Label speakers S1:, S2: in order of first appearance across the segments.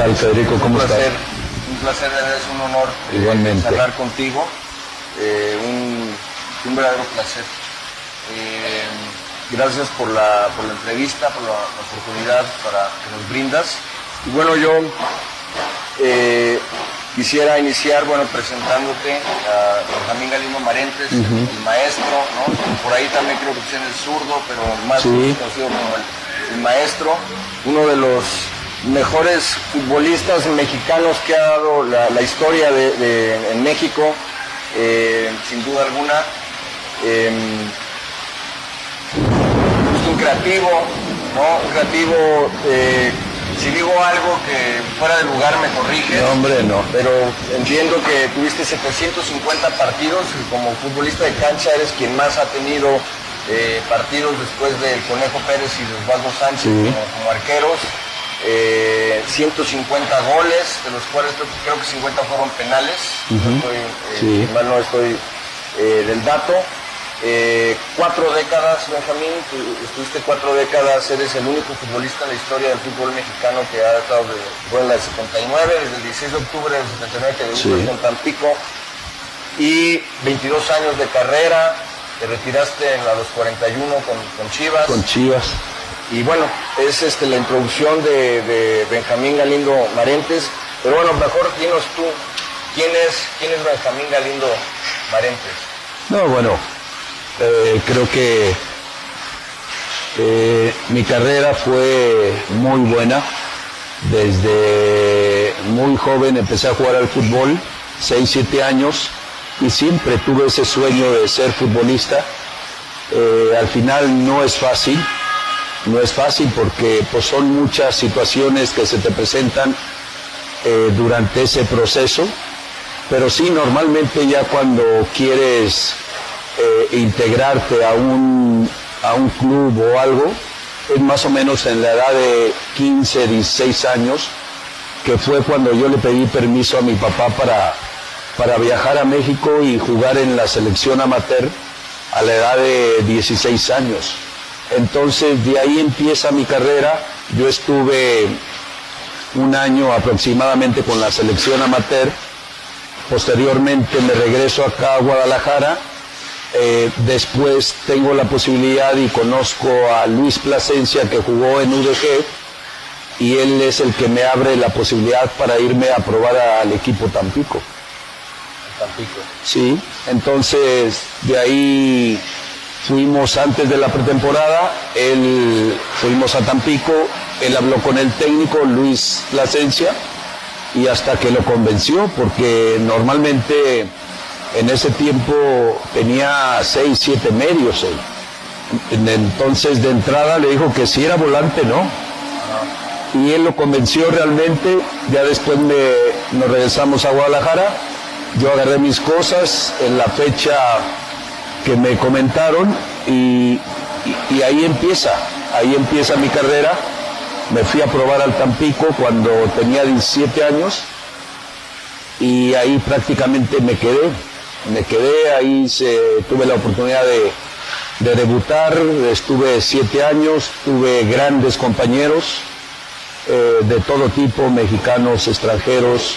S1: tal, Federico? ¿Cómo
S2: un
S1: estás?
S2: placer, un placer, es un honor eh,
S1: Igualmente.
S2: hablar contigo, eh, un, un verdadero placer. Eh, gracias por la, por la entrevista, por la, la oportunidad para que nos brindas. Y bueno, yo quisiera iniciar, bueno, presentándote a Benjamín Galindo Marentes, el maestro, ¿no? Por ahí también creo que tiene el zurdo, pero más
S1: Sí.
S2: conocido como el, el maestro, uno de los mejores futbolistas mexicanos que ha dado la, la historia de, de- en México, eh, sin duda alguna. Es un creativo, ¿no? Un creativo, eh, si digo algo que fuera de lugar me corriges.
S1: No, hombre, no.
S2: Pero entiendo que tuviste 750 partidos y como futbolista de cancha eres quien más ha tenido eh, partidos después del Conejo Pérez y de Osvaldo Sánchez
S1: Sí.
S2: como, como arqueros. Eh, 150 goles, de los cuales creo, que 50 fueron penales. No estoy, eh,
S1: Sí.
S2: mal no estoy eh, del dato. Eh, cuatro décadas, Benjamín, tú estuviste cuatro décadas, eres el único futbolista en la historia del fútbol mexicano que ha estado de, fue en la del 79, desde el 16 de octubre del 79 que debutó
S1: Sí.
S2: con Tampico, y 22 años de carrera, te retiraste en la 241 con, con Chivas.
S1: Con Chivas.
S2: Y bueno, es este, la introducción de, Benjamín Galindo Marentes. Pero bueno, mejor dinos tú, ¿quién es, quién es Benjamín Galindo Marentes?
S1: No, bueno, eh, creo que eh, mi carrera fue muy buena. Desde muy joven empecé a jugar al fútbol, 6, 7 años, y siempre tuve ese sueño de ser futbolista. Eh, al final no es fácil, no es fácil porque pues, son muchas situaciones que se te presentan eh, durante ese proceso, pero sí, normalmente ya cuando quieres eh, integrarte a un, a un club o algo, es más o menos en la edad de 15, 16 años, que fue cuando yo le pedí permiso a mi papá para, para viajar a México y jugar en la selección amateur a la edad de 16 años. Entonces de ahí empieza mi carrera. Yo estuve un año aproximadamente con la selección amateur. Posteriormente me regreso acá a Guadalajara. Eh, después tengo la posibilidad y conozco a Luis Plasencia que jugó en UDG y él es el que me abre la posibilidad para irme a probar al equipo Tampico.
S2: Tampico.
S1: Sí, entonces de ahí fuimos antes de la pretemporada, él fuimos a Tampico, él habló con el técnico Luis Plasencia y hasta que lo convenció, porque normalmente en ese tiempo tenía seis, siete medios Entonces de entrada le dijo que si era volante, no. Y él lo convenció realmente, ya después me, nos regresamos a Guadalajara, yo agarré mis cosas en la fecha que me comentaron y, ahí empieza, ahí empieza mi carrera. Me fui a probar al Tampico cuando tenía 17 años y ahí prácticamente me quedé. Me quedé, ahí se- tuve la oportunidad de, de debutar, estuve siete años, tuve grandes compañeros eh, de todo tipo, mexicanos, extranjeros,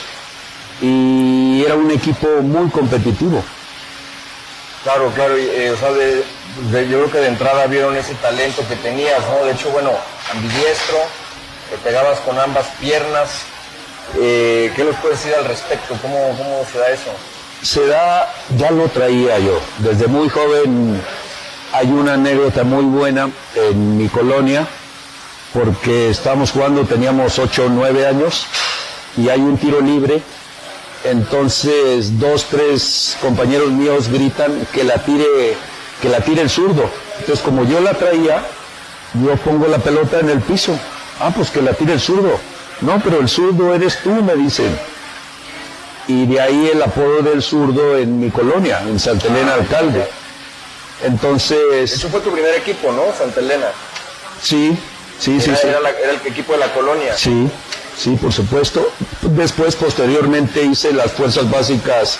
S1: y era un equipo muy competitivo.
S2: Claro, claro, y, eh, o sea, yo creo que de entrada vieron ese talento que tenías, ¿no? De hecho, bueno, ambidiestro, te pegabas con ambas piernas. Eh, ¿Qué nos puedes decir al respecto? ¿Cómo, cómo se da eso?
S1: se da, ya lo traía yo. Desde muy joven hay una anécdota muy buena en mi colonia, porque estábamos jugando, teníamos 8 o 9 años, y hay un tiro libre. Entonces dos, tres compañeros míos gritan que la tire, que la tire el zurdo. Entonces como yo la traía, yo pongo la pelota en el piso. Ah, pues que la tire el zurdo. No, pero el zurdo eres tú, me dicen y de ahí el apodo del zurdo en mi colonia, en Santa Elena Alcalde. Entonces,
S2: Eso fue tu primer equipo, ¿no? Santa Elena.
S1: sí, sí, sí,
S2: Era,
S1: sí.
S2: era la- era el equipo de la colonia.
S1: Sí, sí, por supuesto. Después, posteriormente, hice las fuerzas básicas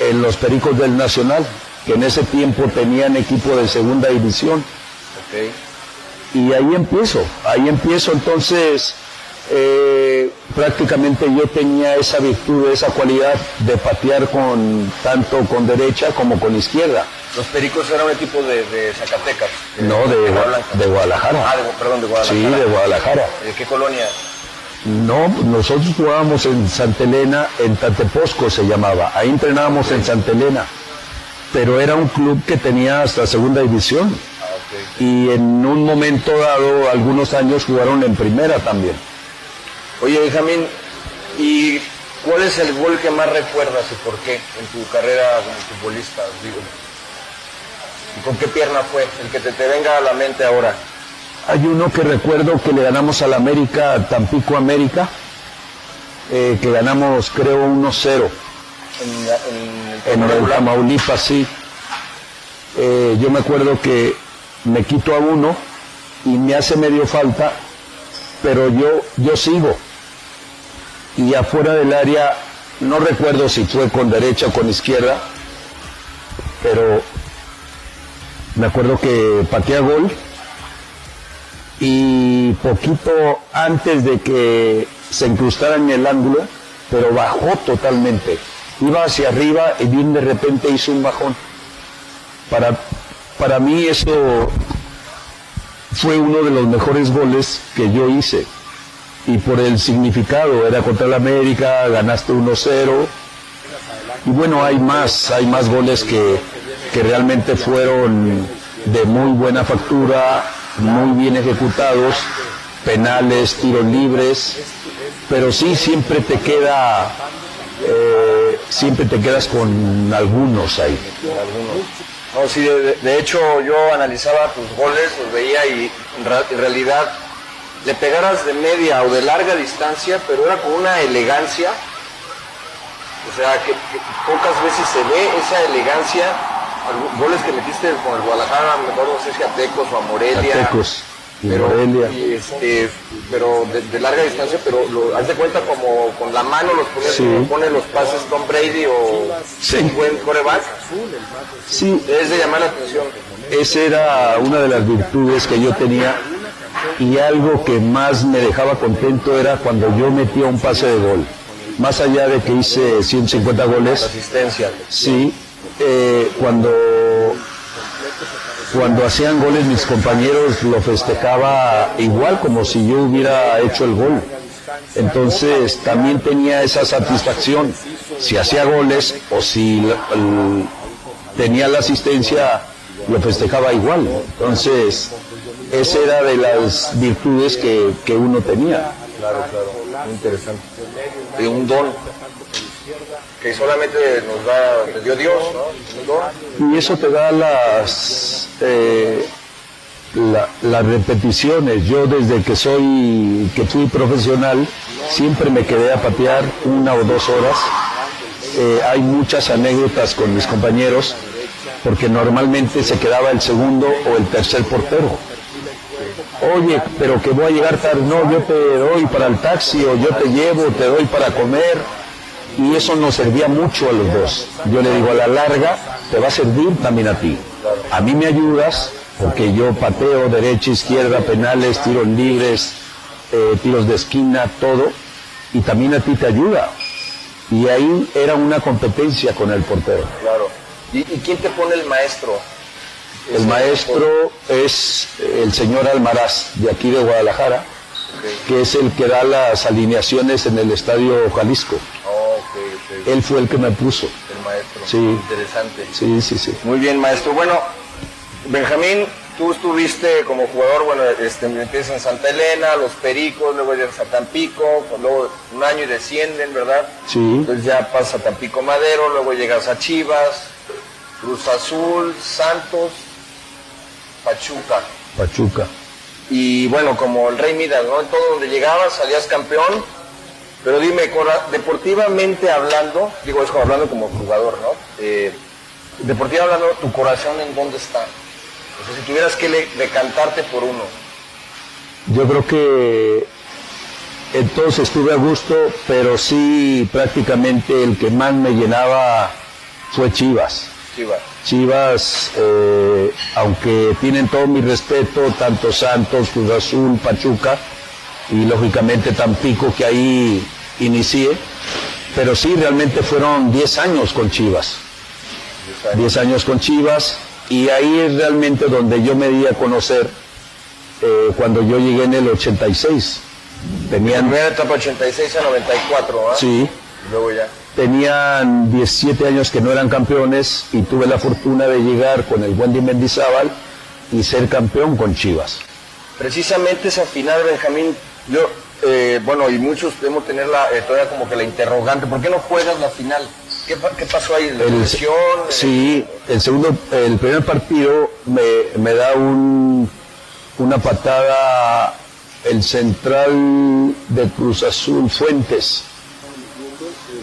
S1: en los Pericos del Nacional, que en ese tiempo tenían equipo de segunda división.
S2: Ok.
S1: Y ahí empiezo, ahí empiezo entonces, eh, prácticamente yo tenía esa virtud, esa cualidad de patear con tanto con derecha como con izquierda.
S2: Los Pericos eran un equipo de, de Zacatecas.
S1: No, de, de Guadalajara.
S2: Ah, de, perdón, de Guadalajara.
S1: Sí, de Guadalajara.
S2: ¿De qué colonia?
S1: No, nosotros jugábamos en Santa Elena, en Tateposco se llamaba. Ahí entrenábamos en Santa Elena. Pero era un club que tenía hasta segunda división.
S2: Ah.
S1: Y en un momento dado, algunos años jugaron en primera también.
S2: Oye, Benjamín, ¿y cuál es el gol que más recuerdas y por qué en tu carrera como futbolista? Digo, ¿Y con qué pierna fue? El que te, te venga a la mente ahora.
S1: Hay uno que recuerdo que le ganamos al América, Tampico América, eh, que ganamos creo 1-0
S2: En,
S1: en el
S2: Tamaulipas.
S1: Sí. Eh, yo me acuerdo que me quito a uno y me hace medio falta, pero yo, yo sigo. Y afuera del área, no recuerdo si fue con derecha o con izquierda, pero me acuerdo que pateé a gol y poquito antes de que se incrustara en el ángulo, pero bajó totalmente. Iba hacia arriba y bien de repente hizo un bajón. Para, para mí eso fue uno de los mejores goles que yo hice. Y por el significado, era contra el América, ganaste 1-0. Y bueno, hay más, hay más goles que, que realmente fueron de muy buena factura, muy bien ejecutados, penales, tiros libres, pero sí siempre te queda, eh, siempre te quedas con algunos ahí.
S2: No, sí, de, hecho yo analizaba tus goles, los veía y en, realidad le pegaras de media o de larga distancia, pero era con una elegancia. O sea, que pocas veces se ve esa elegancia. Goles que metiste con el Guadalajara, me acuerdo, no sé si a Tecos o a Morelia.
S1: A Tecos y
S2: pero,
S1: Morelia.
S2: y, este, pero de, de larga distancia, pero lo, haz de cuenta como con la mano los pone,
S1: Sí.
S2: pone los pases Tom Brady o
S1: Sí.
S2: un buen coreback.
S1: Sí,
S2: Es de llamar la atención.
S1: Esa era una de las virtudes que yo tenía y algo que más me dejaba contento era cuando yo metía un pase de gol. Más allá de que hice 150
S2: La
S1: goles,
S2: asistencia.
S1: sí, eh, cuando, cuando hacían goles mis compañeros lo festejaba igual como si yo hubiera hecho el gol. Entonces también tenía esa satisfacción. Si hacía goles o si tenía la asistencia, lo festejaba igual. Entonces, esa era de las virtudes que, que uno tenía.
S2: Claro, claro. Muy interesante. De un don que solamente nos da, nos dio Dios, ¿no?
S1: Y eso te da las, eh, la- las repeticiones. Yo desde que soy, que fui profesional, siempre me quedé a patear una o dos horas. Eh, hay muchas anécdotas con mis compañeros, porque normalmente se quedaba el segundo o el tercer portero. Oye, pero que voy a llegar tarde, no, yo te doy para el taxi o yo te llevo, te doy para comer. Y eso nos servía mucho a los dos. Yo le digo, a la larga te va a servir también a ti. A mí me ayudas porque yo pateo derecha, izquierda, penales, tiros libres, eh, tiros de esquina, todo. Y también a ti te ayuda. Y ahí era una competencia con el portero.
S2: Claro. ¿Y, y quién te pone el maestro?
S1: El maestro es el señor Almaraz, de aquí de Guadalajara, que es el que da las alineaciones en el Estadio Jalisco. Él fue el que me puso.
S2: El maestro.
S1: Sí.
S2: Interesante.
S1: Sí, sí, sí.
S2: Muy bien, maestro. Bueno, Benjamín, tú estuviste como jugador, bueno, este, empiezas en Santa Elena, Los Pericos, luego llegas a Tampico, luego un año y descienden, ¿verdad?
S1: Sí.
S2: Entonces ya pasas a Tampico Madero, luego llegas a Chivas, Cruz Azul, Santos, Pachuca.
S1: Pachuca.
S2: Y bueno, como el Rey Midas, ¿no? En todo donde llegabas salías campeón. Pero dime, deportivamente hablando, digo eso hablando como jugador, ¿no? Eh, deportivamente hablando, ¿tu corazón en dónde está? O sea, si tuvieras que decantarte por uno.
S1: Yo creo que entonces estuve a gusto, pero sí prácticamente el que más me llenaba fue Chivas.
S2: Chivas.
S1: Chivas, eh, aunque tienen todo mi respeto, tanto Santos, Cruz Azul, Pachuca, y lógicamente Tampico que ahí inicié, pero sí, realmente fueron 10 años con Chivas. 10 años con Chivas y ahí es realmente donde yo me di a conocer eh, cuando yo llegué en el 86.
S2: Tenían, primera etapa 86 a 94, ¿ah?
S1: Sí.
S2: Luego ya.
S1: Tenían 17 años que no eran campeones y tuve la fortuna de llegar con el Wendy Mendizábal y ser campeón con Chivas.
S2: Precisamente esa final, Benjamín, yo, eh, bueno, y muchos debemos tener la, eh, todavía como que la interrogante, ¿por qué no juegas la final? ¿Qué, pasó ahí? ¿La el,
S1: Sí, el segundo, el primer partido me, da un, una patada el central de Cruz Azul Fuentes.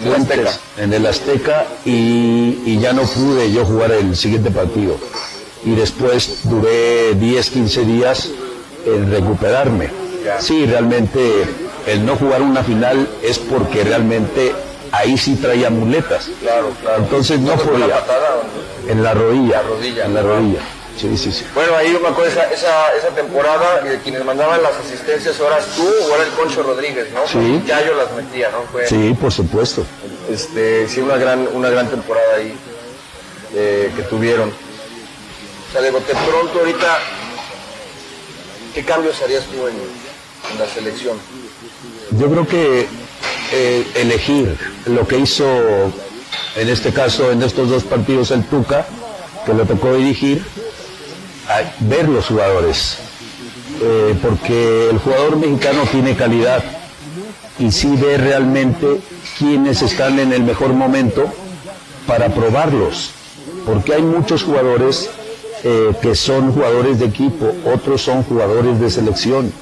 S1: Fuentes en el Azteca y, ya no pude yo jugar el siguiente partido. Y después duré 10, 15 días en recuperarme. Sí, realmente el no jugar una final es porque realmente ahí sí traía muletas.
S2: Claro, claro.
S1: Entonces no podía. En la rodilla. En la rodilla. Sí, sí, sí.
S2: Bueno, ahí me acuerdo esa, esa, esa temporada, eh, quienes mandaban las asistencias, ahora tú o era el Concho Rodríguez, ¿no?
S1: Sí.
S2: Ya yo las metía, ¿no?
S1: sí, por supuesto.
S2: Este, sí, una gran, una gran temporada ahí eh, que tuvieron. O sea, de pronto ahorita, ¿qué cambios harías tú en, en la selección?
S1: Yo creo que eh, elegir lo que hizo, en este caso, en estos dos partidos el Tuca, que lo tocó dirigir, ver los jugadores. Eh, porque el jugador mexicano tiene calidad y sí ve realmente quiénes están en el mejor momento para probarlos. Porque hay muchos jugadores eh, que son jugadores de equipo, otros son jugadores de selección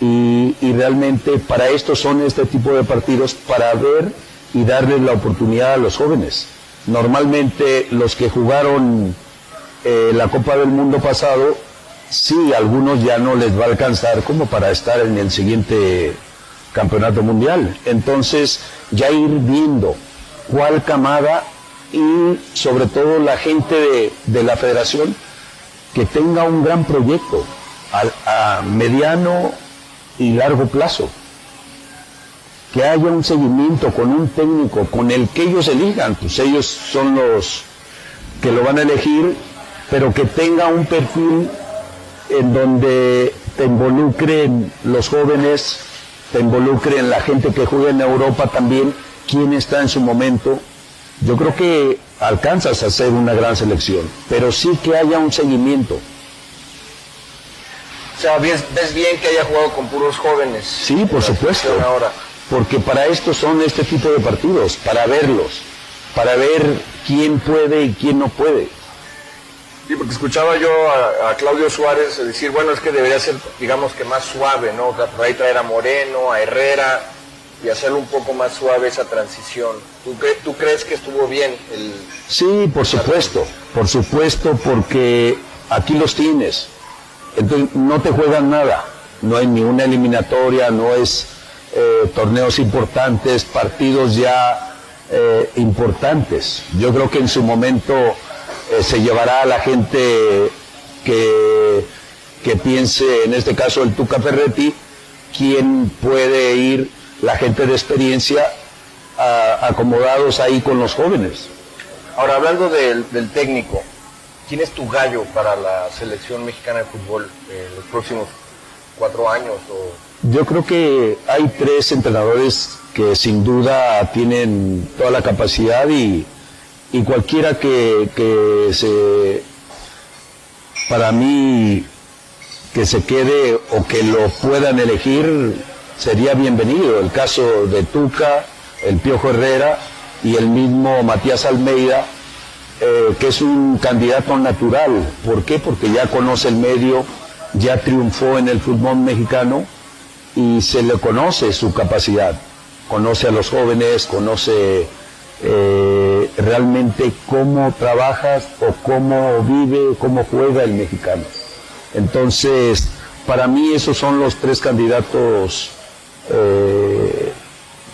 S1: y, realmente para esto son este tipo de partidos, para ver y darles la oportunidad a los jóvenes. Normalmente los que jugaron eh, la Copa del Mundo pasado, sí, algunos ya no les va a alcanzar como para estar en el siguiente campeonato mundial. Entonces, ya ir viendo cuál camada y sobre todo la gente de, de la federación que tenga un gran proyecto a, a mediano y largo plazo. Que haya un seguimiento con un técnico, con el que ellos elijan, pues ellos son los que lo van a elegir, pero que tenga un perfil en donde te involucren los jóvenes, te involucren la gente que juega en Europa también, quién está en su momento. Yo creo que alcanzas a hacer una gran selección, pero sí que haya un seguimiento.
S2: O sea, ves, bien que haya jugado con puros jóvenes.
S1: Sí, por supuesto. Ahora. Porque para esto son este tipo de partidos, para verlos, para ver quién puede y quién no puede.
S2: Sí, porque escuchaba yo a, Claudio Suárez decir, bueno, es que debería ser, digamos que más suave, ¿no? Por ahí traer a Moreno, a Herrera y hacerlo un poco más suave esa transición. ¿Tú, ¿Tú crees que estuvo bien el...
S1: Sí, por supuesto, por supuesto, porque aquí los tienes entonces no te juegan nada, no hay ni una eliminatoria, no es eh, torneos importantes, partidos ya eh, importantes. Yo creo que en su momento eh, se llevará a la gente que, piense, en este caso el Tuca Ferretti, quién puede ir, la gente de experiencia, acomodados ahí con los jóvenes.
S2: Ahora, hablando del técnico, ¿Quién es tu gallo para la selección mexicana de fútbol en los próximos cuatro años?
S1: Yo creo que hay tres entrenadores que sin duda tienen toda la capacidad y, cualquiera que, que, se, para mí, que se quede o que lo puedan elegir, sería bienvenido. El caso de Tuca, el Piojo Herrera y el mismo Matías Almeida, eh, que es un candidato natural. ¿Por qué? Porque ya conoce el medio, ya triunfó en el fútbol mexicano y se le conoce su capacidad. Conoce a los jóvenes, conoce eh, realmente cómo trabajas o cómo vive, cómo juega el mexicano. Entonces, para mí esos son los tres candidatos eh,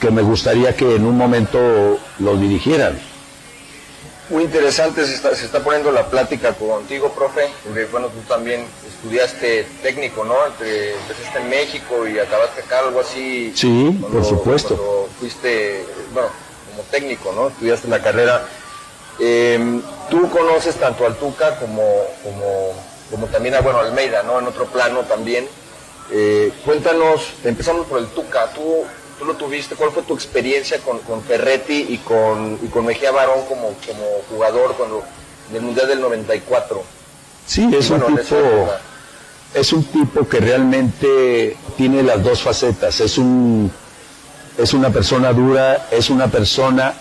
S1: que me gustaría que en un momento los dirigieran.
S2: Muy interesante, se está, se está poniendo la plática contigo, profe, porque bueno, tú también estudiaste técnico, ¿no? Entre, empezaste en México y acabaste acá, algo así.
S1: Sí, por supuesto.
S2: Cuando fuiste, bueno, como técnico, ¿no? Estudiaste la carrera. Em, tú conoces tanto al Tuca como, como, como también a, bueno, Almeida, ¿no? En otro plano también. Eh, cuéntanos, empezamos por el Tuca, tú, tú lo tuviste, ¿cuál fue tu experiencia con, con Ferretti y con, y con Mejía Barón como, como jugador cuando, del Mundial del 94?
S1: Sí, es
S2: Bueno,
S1: un tipo, es un tipo que realmente tiene las dos facetas. Es un, es una persona dura, es una persona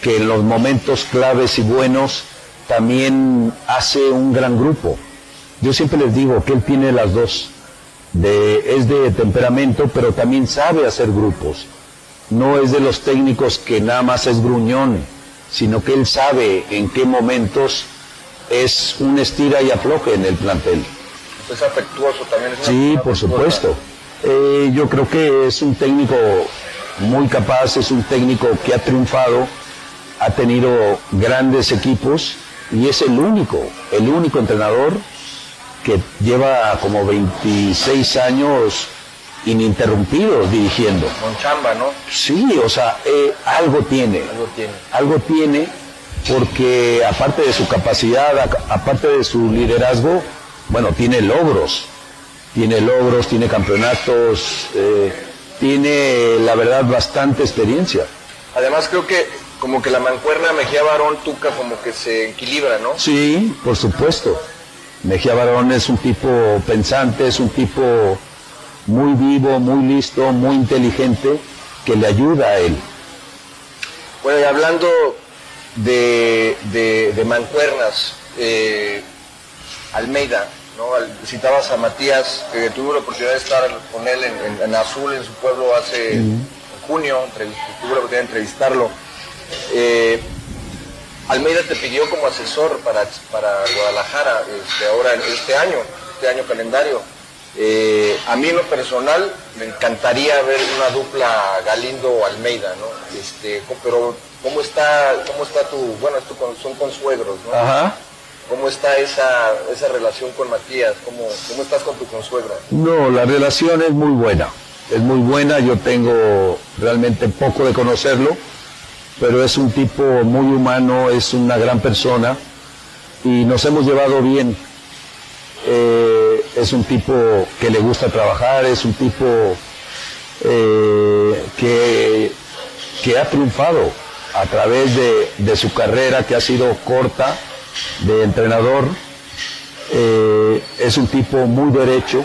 S1: que en los momentos claves y buenos también hace un gran grupo. Yo siempre les digo que él tiene las dos. De, es de temperamento, pero también sabe hacer grupos. No es de los técnicos que nada más es gruñón, sino que él sabe en qué momentos es un estira y afloje en el plantel.
S2: Es afectuoso también. Es
S1: Sí, por supuesto. Eh, yo creo que es un técnico muy capaz, es un técnico que ha triunfado, ha tenido grandes equipos y es el único, el único entrenador que lleva como 26 años ininterrumpidos dirigiendo.
S2: Con chamba, ¿no?
S1: Sí, o sea, eh, algo tiene
S2: Algo tiene.
S1: algo tiene porque aparte de su capacidad, aparte de su liderazgo, bueno, tiene logros, tiene logros, tiene campeonatos, eh, tiene la verdad bastante experiencia.
S2: Además creo que como que la mancuerna Mejía Barón Tuca como que se equilibra, ¿no?
S1: Sí, por supuesto. Mejía Barón es un tipo pensante, es un tipo muy vivo, muy listo, muy inteligente, que le ayuda a él.
S2: Bueno, y hablando de, de, de mancuernas, eh, Almeida, ¿no? Al- citabas a Matías, que tuve la oportunidad de estar con él en, en- en Azul, en su pueblo, hace junio, tuve la oportunidad de entrevistarlo. Eh, Almeida te pidió como asesor para, para Guadalajara este, ahora este año, este año calendario. Eh, a mí en lo personal me encantaría ver una dupla Galindo-Almeida, ¿no? Este, pero ¿cómo está, cómo está tu, bueno, con- son consuegros, ¿no?
S1: Ajá.
S2: ¿Cómo está esa, esa relación con Matías? ¿Cómo, ¿Cómo estás con tu consuegra?
S1: No, la relación es muy buena, es muy buena, yo tengo realmente poco de conocerlo, pero es un tipo muy humano, es una gran persona y nos hemos llevado bien. Eh, es un tipo que le gusta trabajar, es un tipo eh, que, ha triunfado a través de, de su carrera que ha sido corta de entrenador. Eh, es un tipo muy derecho,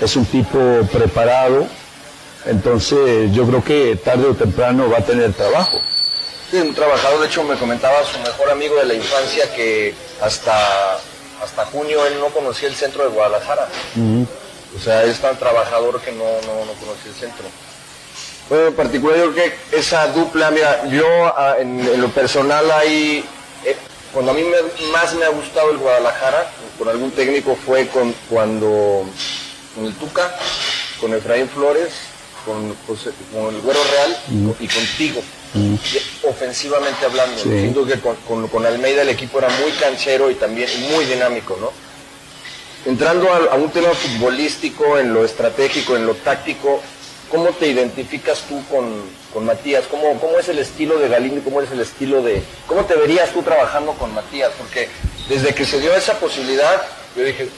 S1: es un tipo preparado, entonces yo creo que tarde o temprano va a tener trabajo.
S2: Sí, un trabajador, de hecho me comentaba su mejor amigo de la infancia que hasta, hasta junio él no conocía el centro de Guadalajara. O sea, es tan trabajador que no, no, no conocía el centro. Bueno, en particular yo creo que esa dupla, mira, yo ah, en, en lo personal ahí, eh, cuando a mí me- más me ha gustado el Guadalajara, con algún técnico fue con, cuando, con el Tuca, con Efraín Flores, con, José- con el Güero Real y contigo. Ofensivamente hablando,
S1: Sí.
S2: siento que con, con- con Almeida el equipo era muy canchero y también muy dinámico, ¿no? Entrando a, a un tema futbolístico, en lo estratégico, en lo táctico, ¿cómo te identificas tú con, con Matías? ¿Cómo, ¿Cómo es el estilo de Galindo cómo es el estilo de... ¿Cómo te verías tú trabajando con Matías? Porque desde que se dio esa posibilidad, yo dije,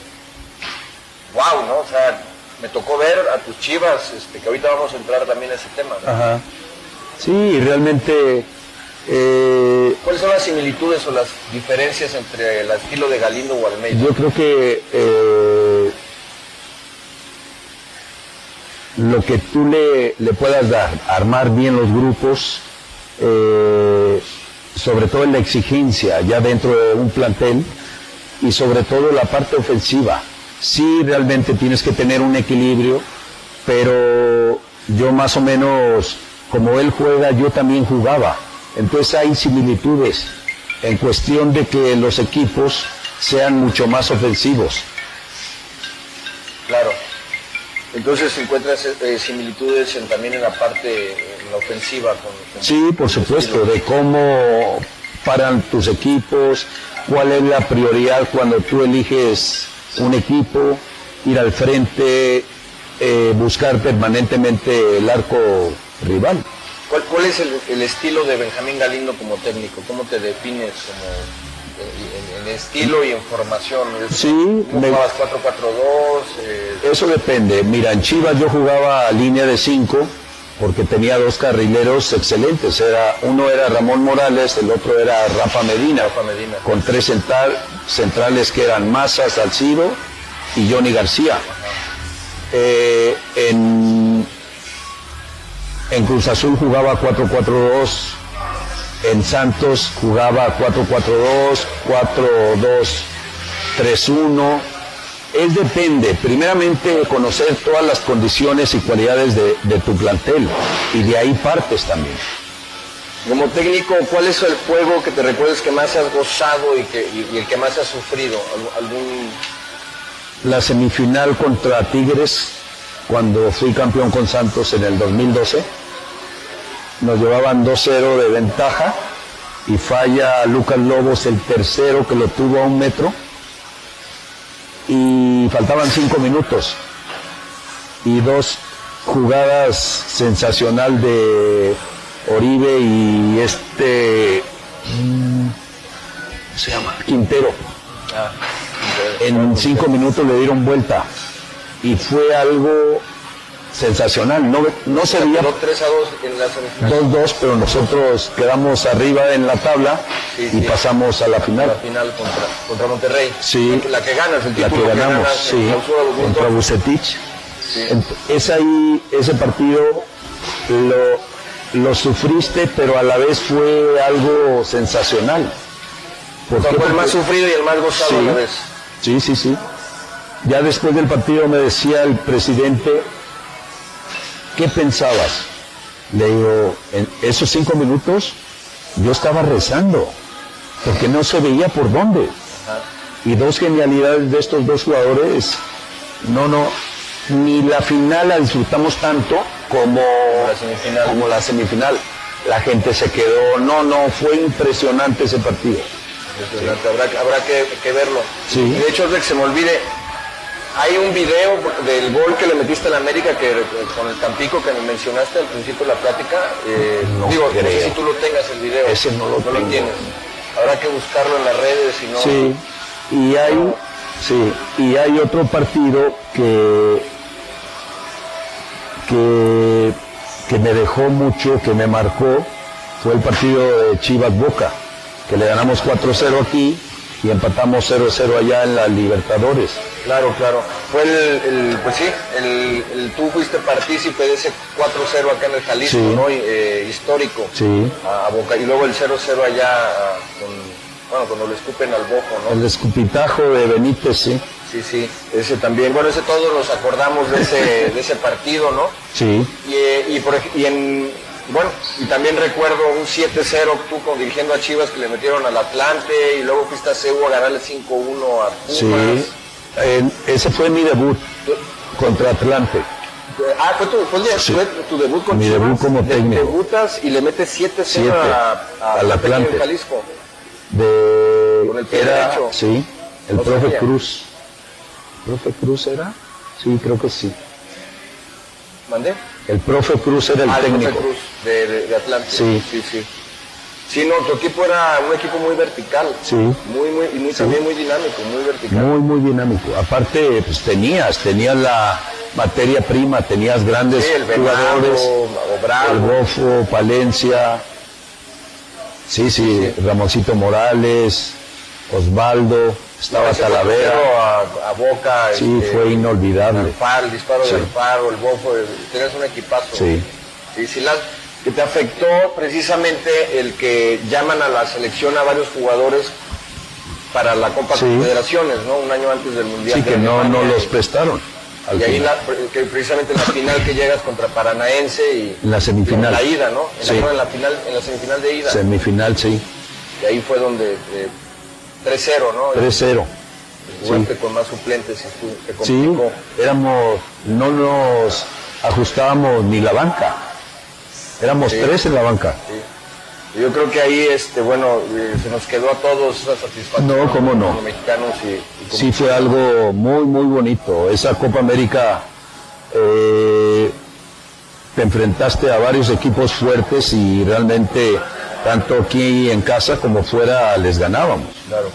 S2: wow, ¿no? O sea, me tocó ver a tus chivas, este, que ahorita vamos a entrar también a ese tema, ¿no?
S1: Ajá. Sí, realmente eh,
S2: ¿Cuáles son las similitudes o las diferencias entre el estilo de Galindo o Almeida?
S1: yo creo que eh, lo que tú le, le puedas dar, armar bien los grupos, eh, sobre todo en la exigencia ya dentro de un plantel y sobre todo la parte ofensiva. Sí, realmente tienes que tener un equilibrio, pero yo más o menos, como él juega, yo también jugaba. Entonces hay similitudes en cuestión de que los equipos sean mucho más ofensivos.
S2: Claro. Entonces encuentras eh, similitudes en- también en la parte, en la ofensiva. Con, con-
S1: Sí, por supuesto, de cómo paran tus equipos, cuál es la prioridad cuando tú eliges un equipo, ir al frente, eh, buscar permanentemente el arco rival.
S2: ¿Cuál, cuál es el, el estilo de Benjamín Galindo como técnico? ¿Cómo te defines como en, en estilo y en formación?
S1: Sí,
S2: ¿Cómo
S1: me-
S2: jugabas 4-4-2? Eh,
S1: Eso depende. Mira, en Chivas yo jugaba a línea de cinco porque tenía dos carrileros excelentes. Era, uno era Ramón Morales, el otro era Rafa Medina.
S2: Rafa Medina.
S1: Con tres central- centrales que eran Massa, Salcido y Johnny García. Eh, en, en Cruz Azul jugaba 4-4-2. En Santos jugaba 4-4-2, 4-2-3-1. Es depende, primeramente conocer todas las condiciones y cualidades de, de tu plantel y de ahí partes también.
S2: como técnico, ¿cuál es el juego que te recuerdes que más has gozado y, que, y, y el que más has sufrido? ¿Algún- ¿Algún
S1: La semifinal contra Tigres, cuando fui campeón con Santos en el 2012, nos llevaban 2-0 de ventaja y falla Lucas Lobos el tercero que lo tuvo a un metro y faltaban cinco minutos y dos jugadas sensacional de Oribe y este mm, ¿cómo se llama Quintero. En cinco minutos le dieron vuelta y fue algo sensacional no, no se veía
S2: quedó 3 a 2 en la semifinal?
S1: 2-2 pero nosotros quedamos arriba en la tabla
S2: Sí,
S1: y
S2: sí.
S1: pasamos a la
S2: La
S1: final
S2: final contra, contra Monterrey.
S1: Sí.
S2: La que ganas, el
S1: la
S2: título
S1: que ganamos
S2: ganas
S1: sí
S2: clausura 2012.
S1: contra Bucetich
S2: Sí.
S1: Es ahí ese partido lo, lo sufriste pero a la vez fue algo sensacional ¿Por
S2: O sea,
S1: qué?
S2: fue el más sufrido y el más gozado a la vez.
S1: Sí, sí, sí. Ya después del partido me decía el presidente, ¿qué pensabas? Le digo, en esos cinco minutos yo estaba rezando, porque no se veía por dónde. Y dos genialidades de estos dos jugadores, no, no, ni la final la disfrutamos tanto como
S2: la semifinal.
S1: Como la semifinal. La gente se quedó, no, no, fue impresionante ese partido.
S2: Impresionante, Habrá, que- habrá que, que verlo.
S1: Sí.
S2: Y de hecho, que se me olvide, hay un video del gol que le metiste a la América que, con el Tampico que me mencionaste al principio de la plática. eh,
S1: No
S2: digo, no sé
S1: creo.
S2: si tú lo tengas el video.
S1: Ese no lo tengo.
S2: tienes. Habrá que buscarlo en las redes y no.
S1: Sí, y hay, sí, y hay otro partido que, que, que me dejó mucho, que me marcó, fue el partido de Chivas Boca, que le ganamos 4-0 aquí y empatamos 0-0 allá en la Libertadores.
S2: Claro, claro. Fue el, el- pues sí, el, el- tú fuiste partícipe de ese 4-0 acá en el Jalisco,
S1: Sí.
S2: ¿no? Eh, histórico.
S1: Sí.
S2: A, a Boca. Y luego el 0-0 allá ah, con, bueno, cuando le escupen al Bojo, ¿no?
S1: El escupitajo de Benítez, sí.
S2: Sí, sí, ese también. Bueno, ese todos nos acordamos de ese, de ese partido, ¿no?
S1: Sí,
S2: Y, eh, y, por, y en, bueno, y también recuerdo un 7-0 tú con, dirigiendo a Chivas que le metieron al Atlante y luego fuiste a CEU a ganarle 5-1 a Pumas.
S1: sí. Ese fue mi debut contra Atlante.
S2: Ah, fue tu, fue de-
S1: Sí.
S2: tu debut con
S1: Mi
S2: Chivas.
S1: debut como
S2: De-
S1: técnico.
S2: Debutas y le metes 7-0
S1: Siete.
S2: a, a
S1: Al Atlante.
S2: en Jalisco.
S1: de
S2: Con el pie
S1: era
S2: derecho.
S1: sí el
S2: No
S1: profe
S2: sabía.
S1: Cruz profe Cruz era sí creo que sí
S2: ¿Mandé?
S1: El profe Cruz era el
S2: Ah, el
S1: técnico
S2: Profe Cruz de, de, de Atlante.
S1: Sí.
S2: sí, sí. Sí, no, tu equipo era un equipo muy vertical.
S1: Sí.
S2: Muy, muy, y muy, también muy dinámico, muy vertical.
S1: muy muy dinámico aparte pues tenías tenías la materia prima tenías grandes
S2: Sí, el
S1: jugadores
S2: Bravo.
S1: el Bofo Palencia sí, sí Ramoncito Morales Osvaldo estaba Talavera
S2: A, a Boca.
S1: sí
S2: este,
S1: fue inolvidable
S2: El el disparo
S1: Sí.
S2: del Faro, el Bofo, tenías un equipazo.
S1: Sí.
S2: Y si las que te afectó precisamente el que llaman a la selección a varios jugadores para la Copa
S1: Sí.
S2: Confederaciones, ¿no? Un año antes del Mundial.
S1: sí que no no los prestaron
S2: Y ahí la- que precisamente en la final que llegas contra Paranaense y
S1: En la semifinal.
S2: en la ida, ¿no? En,
S1: Sí.
S2: la, en la final, en la semifinal de ida.
S1: Semifinal, sí.
S2: Y ahí fue donde eh, 3-0, ¿no?
S1: 3-0.
S2: Jugaste con más suplentes y tú te
S1: Sí, éramos, no nos ajustábamos ni la banca. Éramos
S2: Sí.
S1: tres en la banca.
S2: Sí. Yo creo que ahí, este, bueno, eh, se nos quedó a todos esa satisfacción.
S1: No, cómo no.
S2: Como mexicanos y,
S1: Sí, fue algo muy, muy bonito. Esa Copa América, eh, te enfrentaste a varios equipos fuertes y realmente, tanto aquí en casa como fuera, les ganábamos.
S2: Claro.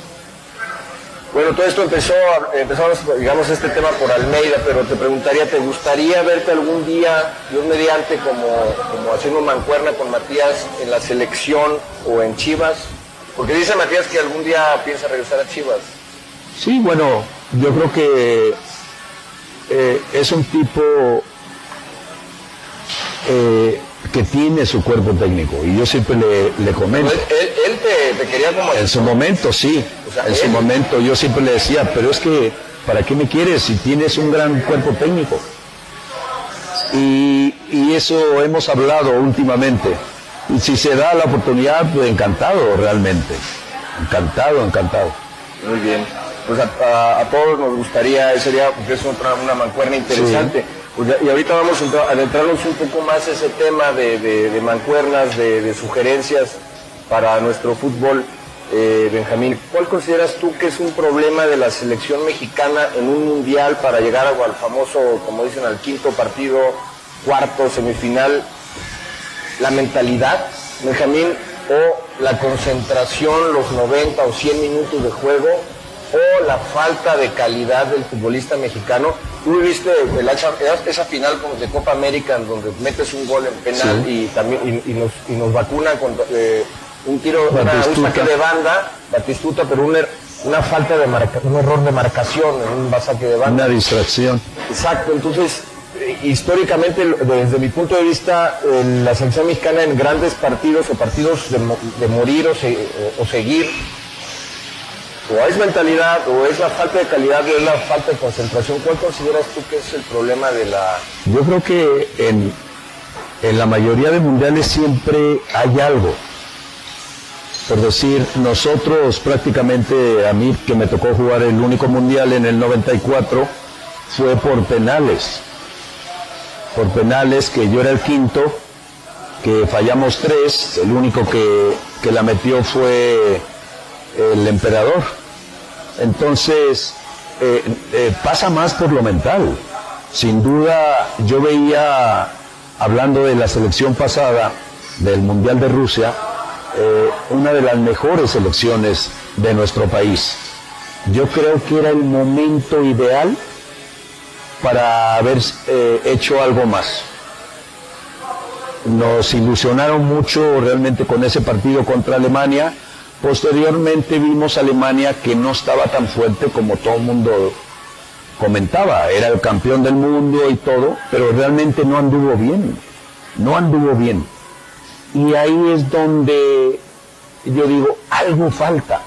S2: Bueno, todo esto empezó, empezamos, digamos, este tema por Almeida, pero te preguntaría, ¿te gustaría verte algún día, Dios mediante, como, como haciendo mancuerna con Matías en la selección o en Chivas? Porque dice Matías que algún día piensa regresar a Chivas.
S1: Sí, bueno, yo creo que eh, es un tipo eh, que tiene su cuerpo técnico y yo siempre le, le comento.
S2: Él, él te, te quería como...
S1: En su momento, sí.
S2: O sea,
S1: en su momento yo siempre le decía, pero es que, ¿para qué me quieres si tienes un gran cuerpo técnico? Y, y eso hemos hablado últimamente. Y si se da la oportunidad, pues encantado realmente. Encantado, encantado.
S2: Muy bien. Pues a, a- a todos nos gustaría, sería, porque es otra, una mancuerna interesante. Pues y ahorita vamos a entrar- a adentrarnos un poco más ese tema de, de- mancuernas, de, sugerencias para nuestro fútbol. Eh, Benjamín, ¿cuál consideras tú que es un problema de la selección mexicana en un mundial para llegar al famoso, como dicen, al quinto partido, cuarto, semifinal? la mentalidad, Benjamín, o la concentración, los 90 o 100 minutos de juego, o la falta de calidad del futbolista mexicano. Tú viste el esa final como de Copa América en donde metes un gol en penal y también y, y nos, y nos vacunan con eh, un tiro, una- un saque de banda, Batistuta, pero un er- una falta de marca, un error de marcación en un saque de banda.
S1: Una distracción.
S2: Exacto, entonces eh, históricamente desde mi punto de vista eh, la selección mexicana en grandes partidos o partidos de, mo- de morir o, se- o seguir o es mentalidad o es la falta de calidad o es la falta de concentración. ¿Cuál consideras tú que es el problema de la...
S1: Yo creo que en, en la mayoría de mundiales siempre hay algo. Por decir, nosotros prácticamente, a mí que me tocó jugar el único mundial en el 94, fue por penales. Por penales, que yo era el quinto, que fallamos tres, el único que, que la metió fue el emperador. Entonces, eh, eh, pasa más por lo mental. Sin duda, yo veía, hablando de la selección pasada, del Mundial de Rusia, eh, una de las mejores selecciones de nuestro país. Yo creo que era el momento ideal para haber hecho algo más. Nos ilusionaron mucho realmente con ese partido contra Alemania. Posteriormente vimos Alemania que no estaba tan fuerte como todo el mundo comentaba. Era el campeón del mundo y todo, pero realmente no anduvo bien. No anduvo bien. Y ahí es donde yo digo, algo falta.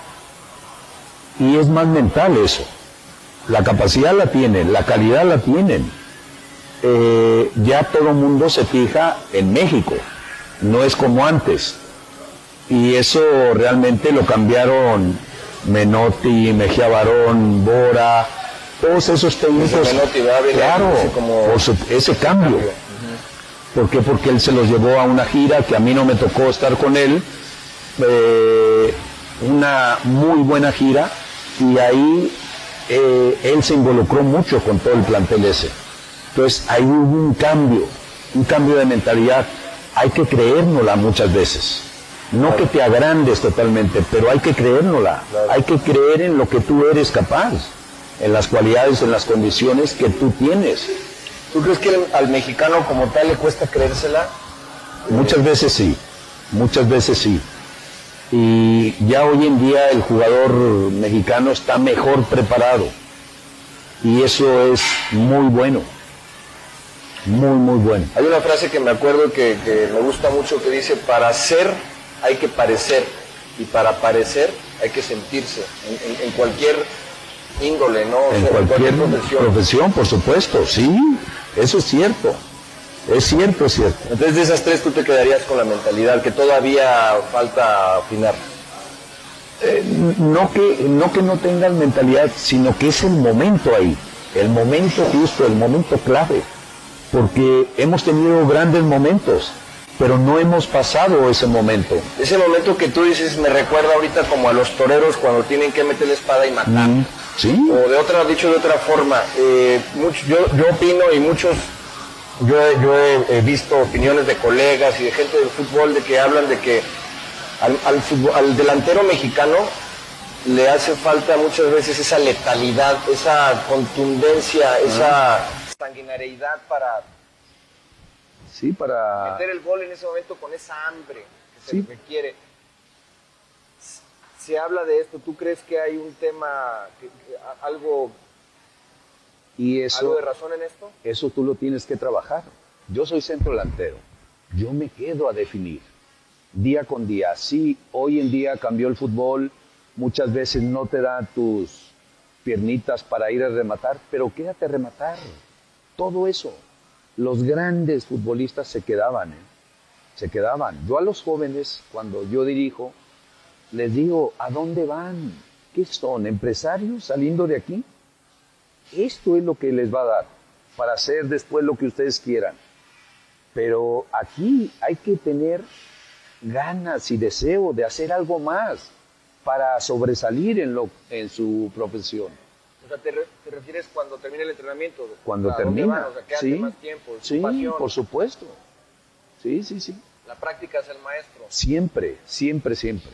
S1: Y es más mental eso. La capacidad la tienen, la calidad la tienen. Eh, ya todo el mundo se fija en México, no es como antes. Y eso realmente lo cambiaron Menotti, Mejía Barón, Bora, todos esos técnicos.
S2: Menotti,
S1: Claro,
S2: como-
S1: por su- ese cambio. ¿Por qué? Porque él se los llevó a una gira que a mí no me tocó estar con él, eh, una muy buena gira, y ahí eh, él se involucró mucho con todo el plantel ese. Entonces ahí hubo un cambio, un cambio de mentalidad. Hay que creérnosla muchas veces. No que te agrandes totalmente, pero hay que creérnosla. Hay que creer en lo que tú eres capaz, en las cualidades, en las condiciones que tú tienes.
S2: ¿Tú crees que al mexicano como tal le cuesta creérsela?
S1: Muchas veces sí, muchas veces sí. Y ya hoy en día el jugador mexicano está mejor preparado. Y eso es muy bueno. Muy, muy bueno.
S2: Hay una frase que me acuerdo que, que me gusta mucho que dice, para ser hay que parecer y para parecer hay que sentirse en, en- en cualquier índole, ¿no? O
S1: En cualquier
S2: profesión.
S1: profesión, por supuesto, sí, eso es cierto. Es cierto, es cierto.
S2: Entonces de esas tres tú te quedarías con la mentalidad, que todavía falta afinar.
S1: Eh, no que, no que no tengan mentalidad, sino que es el momento ahí, el momento justo, el momento clave, porque hemos tenido grandes momentos pero no hemos pasado ese momento.
S2: Ese momento que tú dices me recuerda ahorita como a los toreros cuando tienen que meter la espada y matar.
S1: Mm, sí.
S2: O de otra, dicho de otra forma, eh, mucho- yo, yo opino y muchos, yo, he- yo he, he visto opiniones de colegas y de gente del fútbol de que hablan de que al, al fútbol- al delantero mexicano le hace falta muchas veces esa letalidad, esa contundencia, esa sanguinariedad para
S1: Sí, para...
S2: meter el gol en ese momento con esa hambre que se requiere. Se habla de esto, ¿tú crees que hay un tema, que- que- a- algo,
S1: Y
S2: algo
S1: eso,
S2: de razón en esto?
S1: eso tú lo tienes que trabajar. Yo soy centro delantero. Yo me quedo a definir día con día. Sí, hoy en día cambió el fútbol. Muchas veces no te dan tus piernitas para ir a rematar, pero quédate a rematar. Todo eso. Los grandes futbolistas se quedaban, ¿eh? se quedaban. Yo a los jóvenes, cuando yo dirijo, les digo, ¿a dónde van? ¿Qué son? ¿Empresarios saliendo de aquí? Esto es lo que les va a dar para hacer después lo que ustedes quieran. Pero aquí hay que tener ganas y deseo de hacer algo más para sobresalir en, lo, en su profesión.
S2: O sea, te, re- te refieres cuando termina el entrenamiento.
S1: Cuando
S2: O sea, ¿a dónde
S1: termina.
S2: O sea,
S1: sí,
S2: más tiempo,
S1: sí por supuesto. Sí, sí, sí.
S2: La práctica es el maestro.
S1: Siempre, siempre, siempre.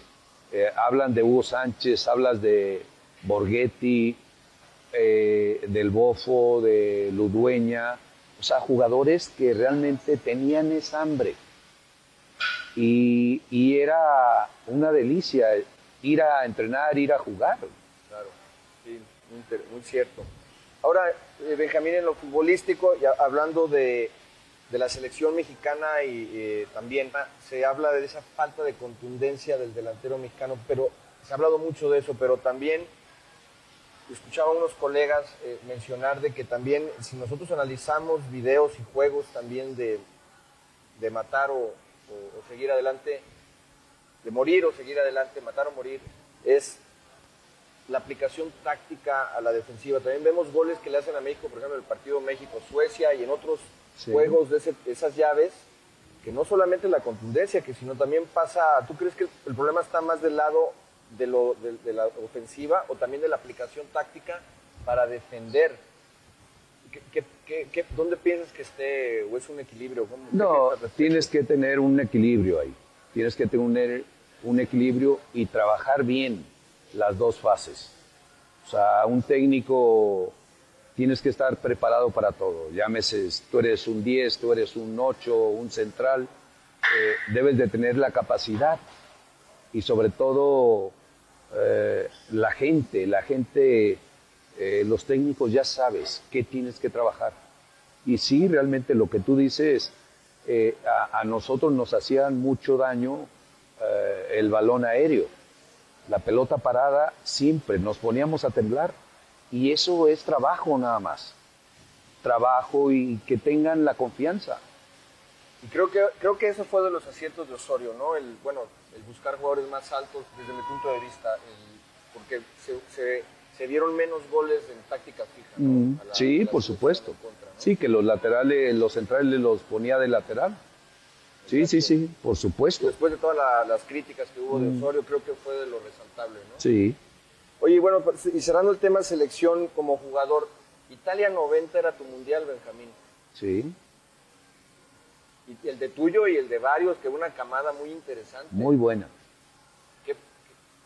S1: Eh, hablan de Hugo Sánchez, hablas de Borghetti, eh, del Bofo, de Ludueña, o sea, jugadores que realmente tenían esa hambre. Y, y era una delicia ir a entrenar, ir a jugar.
S2: Muy, cierto. Ahora, eh, Benjamín, en lo futbolístico, hablando de, de la selección mexicana y eh, también ah, se habla de esa falta de contundencia del delantero mexicano, pero se ha hablado mucho de eso, pero también escuchaba a unos colegas eh, mencionar de que también si nosotros analizamos videos y juegos también de, de matar o seguir adelante, de morir o seguir adelante, matar o morir, es la aplicación táctica a la defensiva. También vemos goles que le hacen a México, por ejemplo, en el partido México-Suecia y en otros
S1: Sí.
S2: juegos de ese- esas llaves, que no solamente la contundencia, que sino también pasa, ¿tú crees que el problema está más del lado de, lo, de, de la ofensiva o también de la aplicación táctica para defender? ¿Qué, qué- qué- qué- dónde piensas que esté o es un equilibrio? ¿Cómo- qué
S1: No, tienes que tener un equilibrio ahí. Tienes que tener un equilibrio y trabajar bien las dos fases. O sea, un técnico tienes que estar preparado para todo. Llámese, tú eres un 10, tú eres un 8, un central. eh, debes de tener la capacidad y sobre todo eh, la gente, la gente, eh, los técnicos ya sabes qué tienes que trabajar. Y sí, realmente lo que tú dices, a, a nosotros nos hacían mucho daño el balón aéreo. La pelota parada siempre nos poníamos a temblar y eso es trabajo nada más. Trabajo y que tengan la confianza.
S2: Y creo que, creo que eso fue de los aciertos de Osorio, ¿no? El, bueno, el buscar jugadores más altos desde mi punto de vista, el- porque se, se, menos goles en táctica fija. ¿no?
S1: Mm,
S2: la-
S1: sí, por supuesto.
S2: contra, ¿no?
S1: Sí, que los laterales, los centrales los ponía de lateral. Sí, sí, sí, por supuesto.
S2: después de todas la- las críticas que hubo de Osorio, creo que fue de lo resaltable, ¿no?
S1: Mm. Sí,
S2: Oye, bueno, y cerrando el tema selección como jugador, Italia 90 era tu mundial, Benjamín.
S1: sí,
S2: Y el de tuyo y el de varios, que una camada muy interesante.
S1: muy buena.
S2: ¿Qué-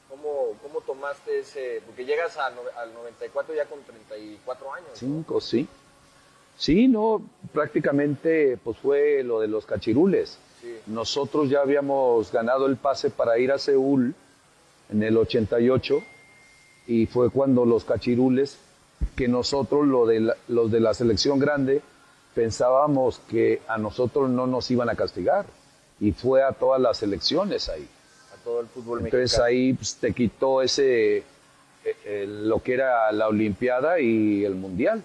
S2: cómo, ¿Cómo tomaste ese? Porque llegas a no- al 94 ya con 34 años. ¿no?
S1: Cinco, sí. Sí, no, prácticamente pues fue lo de los cachirules.
S2: Sí.
S1: Nosotros ya habíamos ganado el pase para ir a Seúl en el 88 y fue cuando los cachirules, que nosotros lo de la- los de la selección grande pensábamos que a nosotros no nos iban a castigar y fue a todas las selecciones ahí.
S2: A todo el fútbol
S1: Entonces
S2: mexicano.
S1: ahí pues, te quitó ese eh, eh, lo que era la Olimpiada y el Mundial.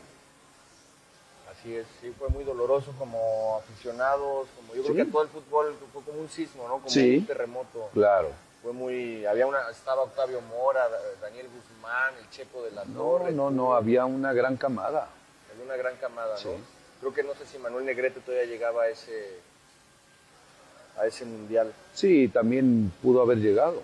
S2: Así es, sí, fue muy doloroso como aficionados, como yo creo
S1: Sí.
S2: que a todo el fútbol fue como un sismo, ¿no? Como
S1: Sí.
S2: un terremoto.
S1: Claro.
S2: Fue muy, había una, estaba Octavio Mora, Da- Daniel Guzmán, el Chepo de la
S1: No,
S2: Torre.
S1: no, no, había una gran camada.
S2: Había una gran camada, ¿no? Creo que no sé si Manuel Negrete todavía llegaba a ese, a ese mundial.
S1: Sí, también pudo haber llegado.